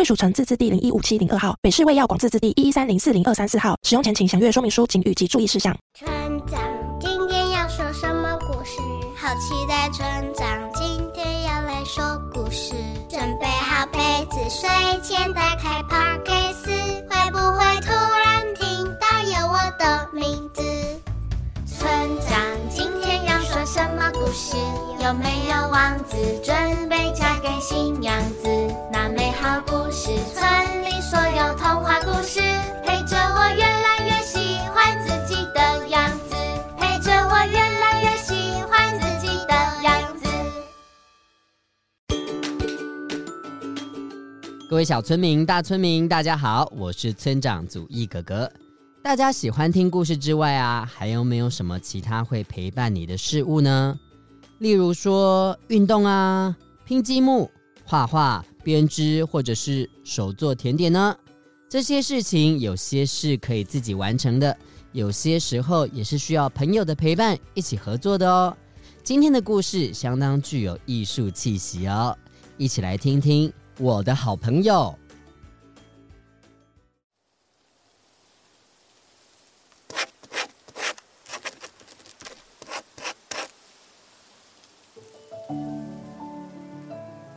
贵属城自治地零一五七零二号，北市卫药广自治地一一三零四零二三四号。使用前请详阅说明书、请语及注意事项。村长今天要说什么故事？好期待村长今天要来说故事。准备好被子，睡前打开 p o c a s t 各位小村民、大村民，大家好，我是村长祖义哥哥。大家喜欢听故事之外啊，还有没有什么其他会陪伴你的事物呢？例如说运动啊、拼积木、画画、编织，或者是手做甜点呢？这些事情有些是可以自己完成的，有些时候也是需要朋友的陪伴，一起合作的哦。今天的故事相当具有艺术气息哦，一起来听听我的好朋友。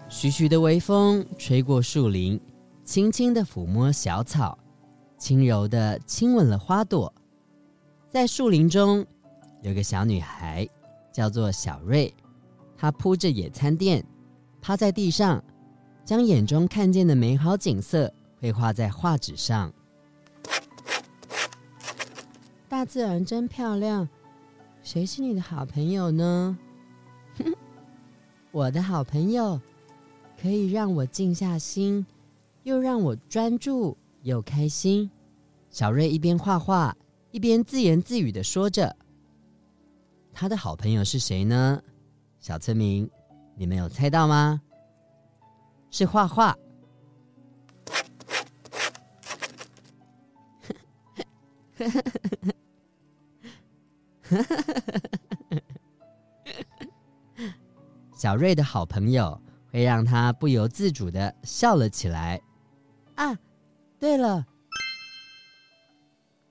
徐徐的微风吹过树林，轻轻的抚摸小草，轻柔的亲吻了花朵。在树林中，有个小女孩，叫做小瑞。她铺着野餐垫，趴在地上，将眼中看见的美好景色绘画在画纸上。大自然真漂亮，谁是你的好朋友呢？我的好朋友。可以让我静下心，又让我专注又开心。小瑞一边画画，一边自言自语地说着：“他的好朋友是谁呢？”小村民，你们有猜到吗？是画画。小瑞的好朋友。会让他不由自主的笑了起来。啊，对了，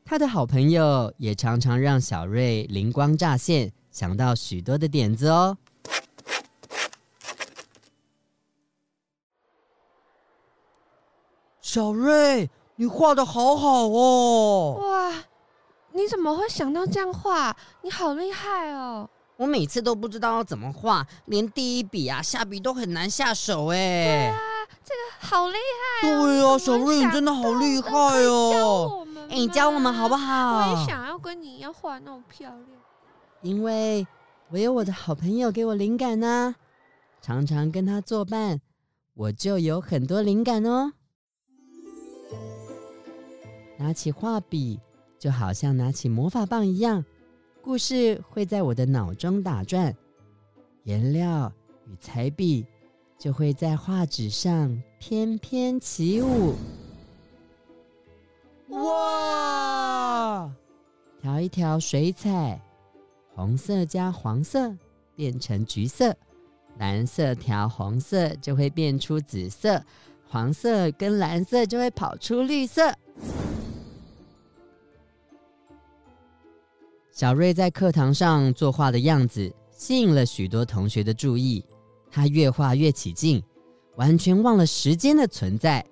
他的好朋友也常常让小瑞灵光乍现，想到许多的点子哦。小瑞，你画的好好哦！哇，你怎么会想到这样画？你好厉害哦！我每次都不知道要怎么画，连第一笔啊下笔都很难下手哎。对啊，这个好厉害哦。对啊，小瑞你真的好厉害哦。哎，你教我们好不好？我也想要跟你一样画那么漂亮。因为我有我的好朋友给我灵感呢，常常跟他作伴，我就有很多灵感哦。拿起画笔，就好像拿起魔法棒一样。故事会在我的脑中打转，颜料与彩笔就会在画纸上翩翩起舞。哇！调一调水彩，红色加黄色变成橘色，蓝色调红色就会变出紫色，黄色跟蓝色就会跑出绿色。小瑞在课堂上作画的样子吸引了许多同学的注意，他越画越起劲，完全忘了时间的存在。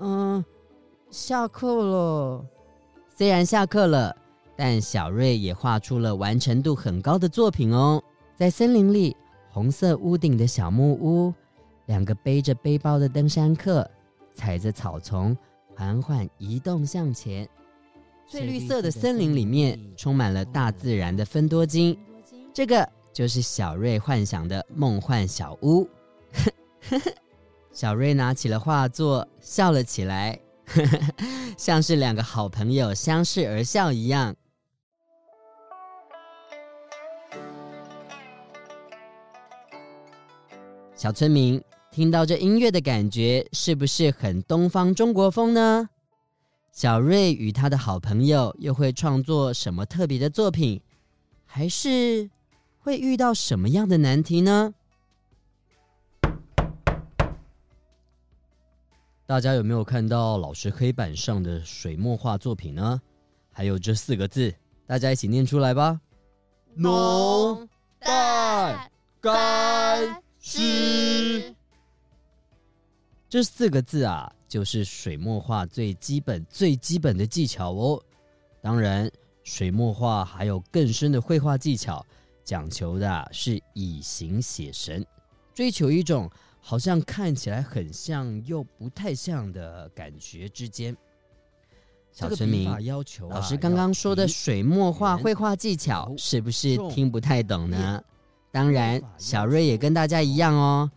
嗯，下课了。虽然下课了，但小瑞也画出了完成度很高的作品哦。在森林里，红色屋顶的小木屋。两个背着背包的登山客，踩着草丛，缓缓移动向前。翠绿色的森林里面充满了大自然的芬多精，这个就是小瑞幻想的梦幻小屋。小瑞拿起了画作，笑了起来，像是两个好朋友相视而笑一样。小村民听到这音乐的感觉，是不是很东方中国风呢？小瑞与他的好朋友又会创作什么特别的作品？还是会遇到什么样的难题呢？大家有没有看到老师黑板上的水墨画作品呢？还有这四个字，大家一起念出来吧：浓淡干这四个字啊。就是水墨画最基本、最基本的技巧哦。当然，水墨画还有更深的绘画技巧，讲求的是以形写神，追求一种好像看起来很像又不太像的感觉之间。小村民，要求老师刚刚说的水墨画绘画技巧，是不是听不太懂呢？当然，小瑞也跟大家一样哦。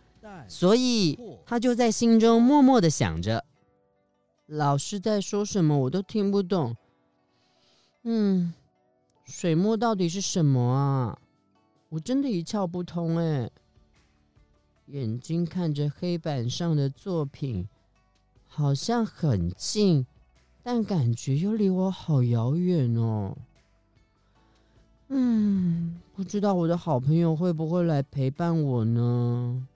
所以他就在心中默默的想着，老师在说什么我都听不懂。嗯，水墨到底是什么啊？我真的一窍不通哎。眼睛看着黑板上的作品，好像很近，但感觉又离我好遥远哦。嗯，不知道我的好朋友会不会来陪伴我呢？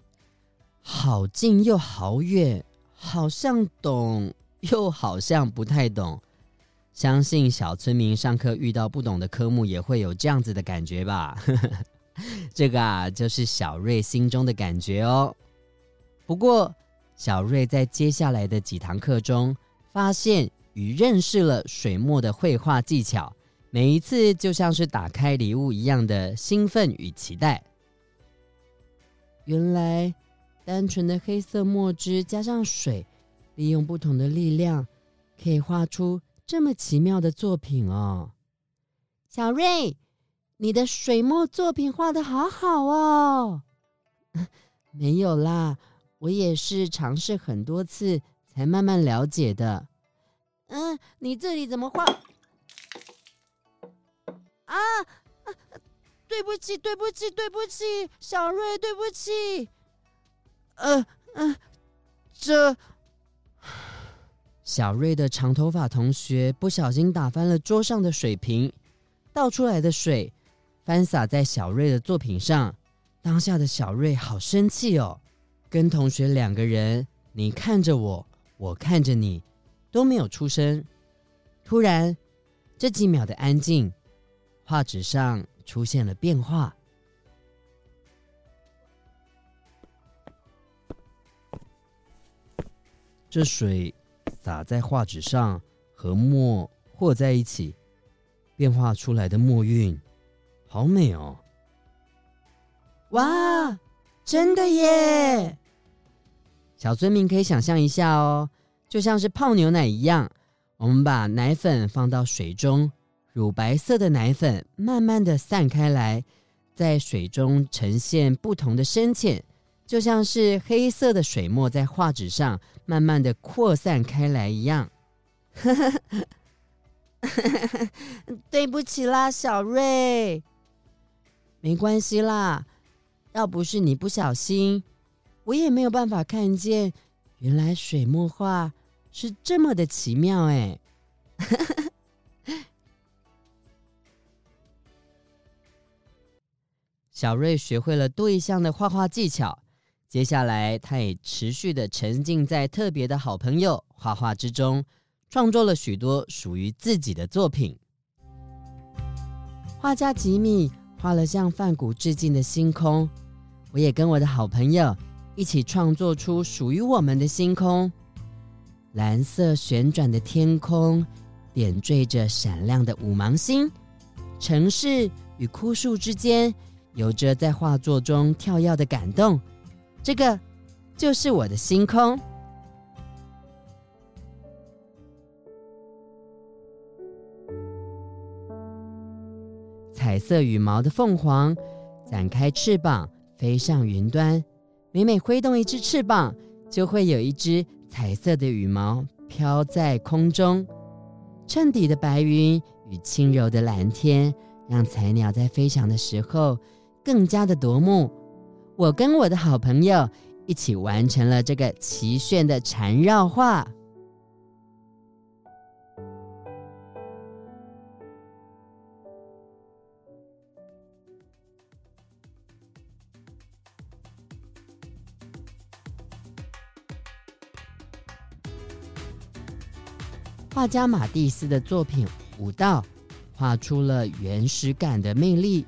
好近又好远，好像懂又好像不太懂。相信小村民上课遇到不懂的科目，也会有这样子的感觉吧？这个啊，就是小瑞心中的感觉哦。不过，小瑞在接下来的几堂课中，发现与认识了水墨的绘画技巧，每一次就像是打开礼物一样的兴奋与期待。原来。单纯的黑色墨汁加上水，利用不同的力量，可以画出这么奇妙的作品哦。小瑞，你的水墨作品画的好好哦。没有啦，我也是尝试很多次才慢慢了解的。嗯，你这里怎么画？啊，对不起，对不起，对不起，小瑞，对不起。呃、呃，这 小瑞的长头发同学不小心打翻了桌上的水瓶，倒出来的水翻洒在小瑞的作品上。当下的小瑞好生气哦，跟同学两个人，你看着我，我看着你，都没有出声。突然，这几秒的安静，画纸上出现了变化。这水洒在画纸上，和墨和在一起，变化出来的墨韵，好美哦！哇，真的耶！小村民可以想象一下哦，就像是泡牛奶一样，我们把奶粉放到水中，乳白色的奶粉慢慢的散开来，在水中呈现不同的深浅。就像是黑色的水墨在画纸上慢慢的扩散开来一样。对不起啦，小瑞。没关系啦，要不是你不小心，我也没有办法看见，原来水墨画是这么的奇妙哎。小瑞学会了多一项的画画技巧。接下来，他也持续的沉浸在特别的好朋友画画之中，创作了许多属于自己的作品。画家吉米画了向梵谷致敬的星空，我也跟我的好朋友一起创作出属于我们的星空。蓝色旋转的天空，点缀着闪亮的五芒星，城市与枯树之间，有着在画作中跳跃的感动。这个就是我的星空。彩色羽毛的凤凰，展开翅膀飞上云端。每每挥动一只翅膀，就会有一只彩色的羽毛飘在空中。衬底的白云与轻柔的蓝天，让彩鸟在飞翔的时候更加的夺目。我跟我的好朋友一起完成了这个奇炫的缠绕画。画家马蒂斯的作品《舞蹈》，画出了原始感的魅力，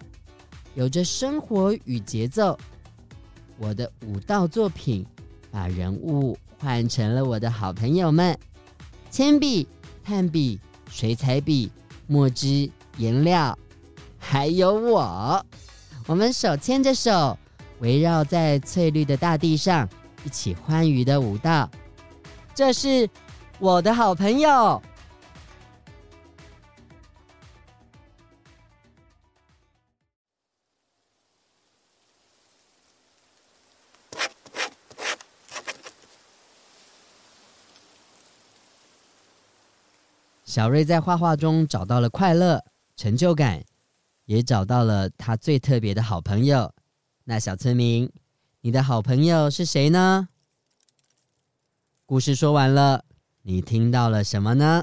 有着生活与节奏。我的舞蹈作品把人物换成了我的好朋友们：铅笔、炭笔、水彩笔、墨汁、颜料，还有我。我们手牵着手，围绕在翠绿的大地上，一起欢愉的舞蹈。这是。我的好朋友小瑞在画画中找到了快乐、成就感，也找到了他最特别的好朋友。那小村民，你的好朋友是谁呢？故事说完了。你听到了什么呢？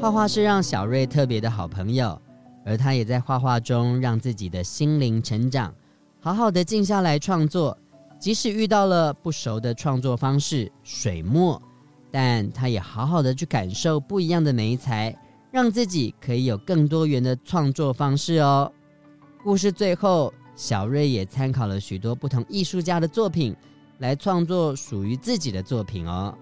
画画是让小瑞特别的好朋友，而他也在画画中让自己的心灵成长，好好的静下来创作。即使遇到了不熟的创作方式水墨，但他也好好的去感受不一样的媒材，让自己可以有更多元的创作方式哦。故事最后。小瑞也参考了许多不同艺术家的作品，来创作属于自己的作品哦，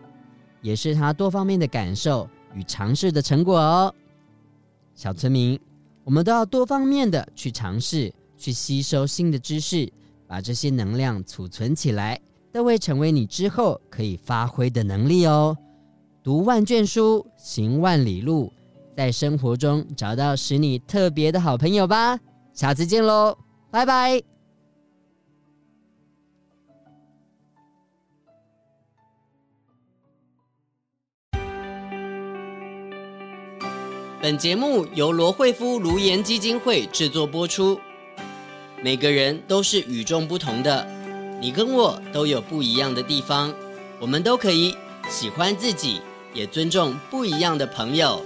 也是他多方面的感受与尝试的成果哦。小村民，我们都要多方面的去尝试，去吸收新的知识，把这些能量储存起来，都会成为你之后可以发挥的能力哦。读万卷书，行万里路，在生活中找到使你特别的好朋友吧。下次见喽！拜拜。本节目由罗慧夫卢颜基金会制作播出。每个人都是与众不同的，你跟我都有不一样的地方，我们都可以喜欢自己，也尊重不一样的朋友。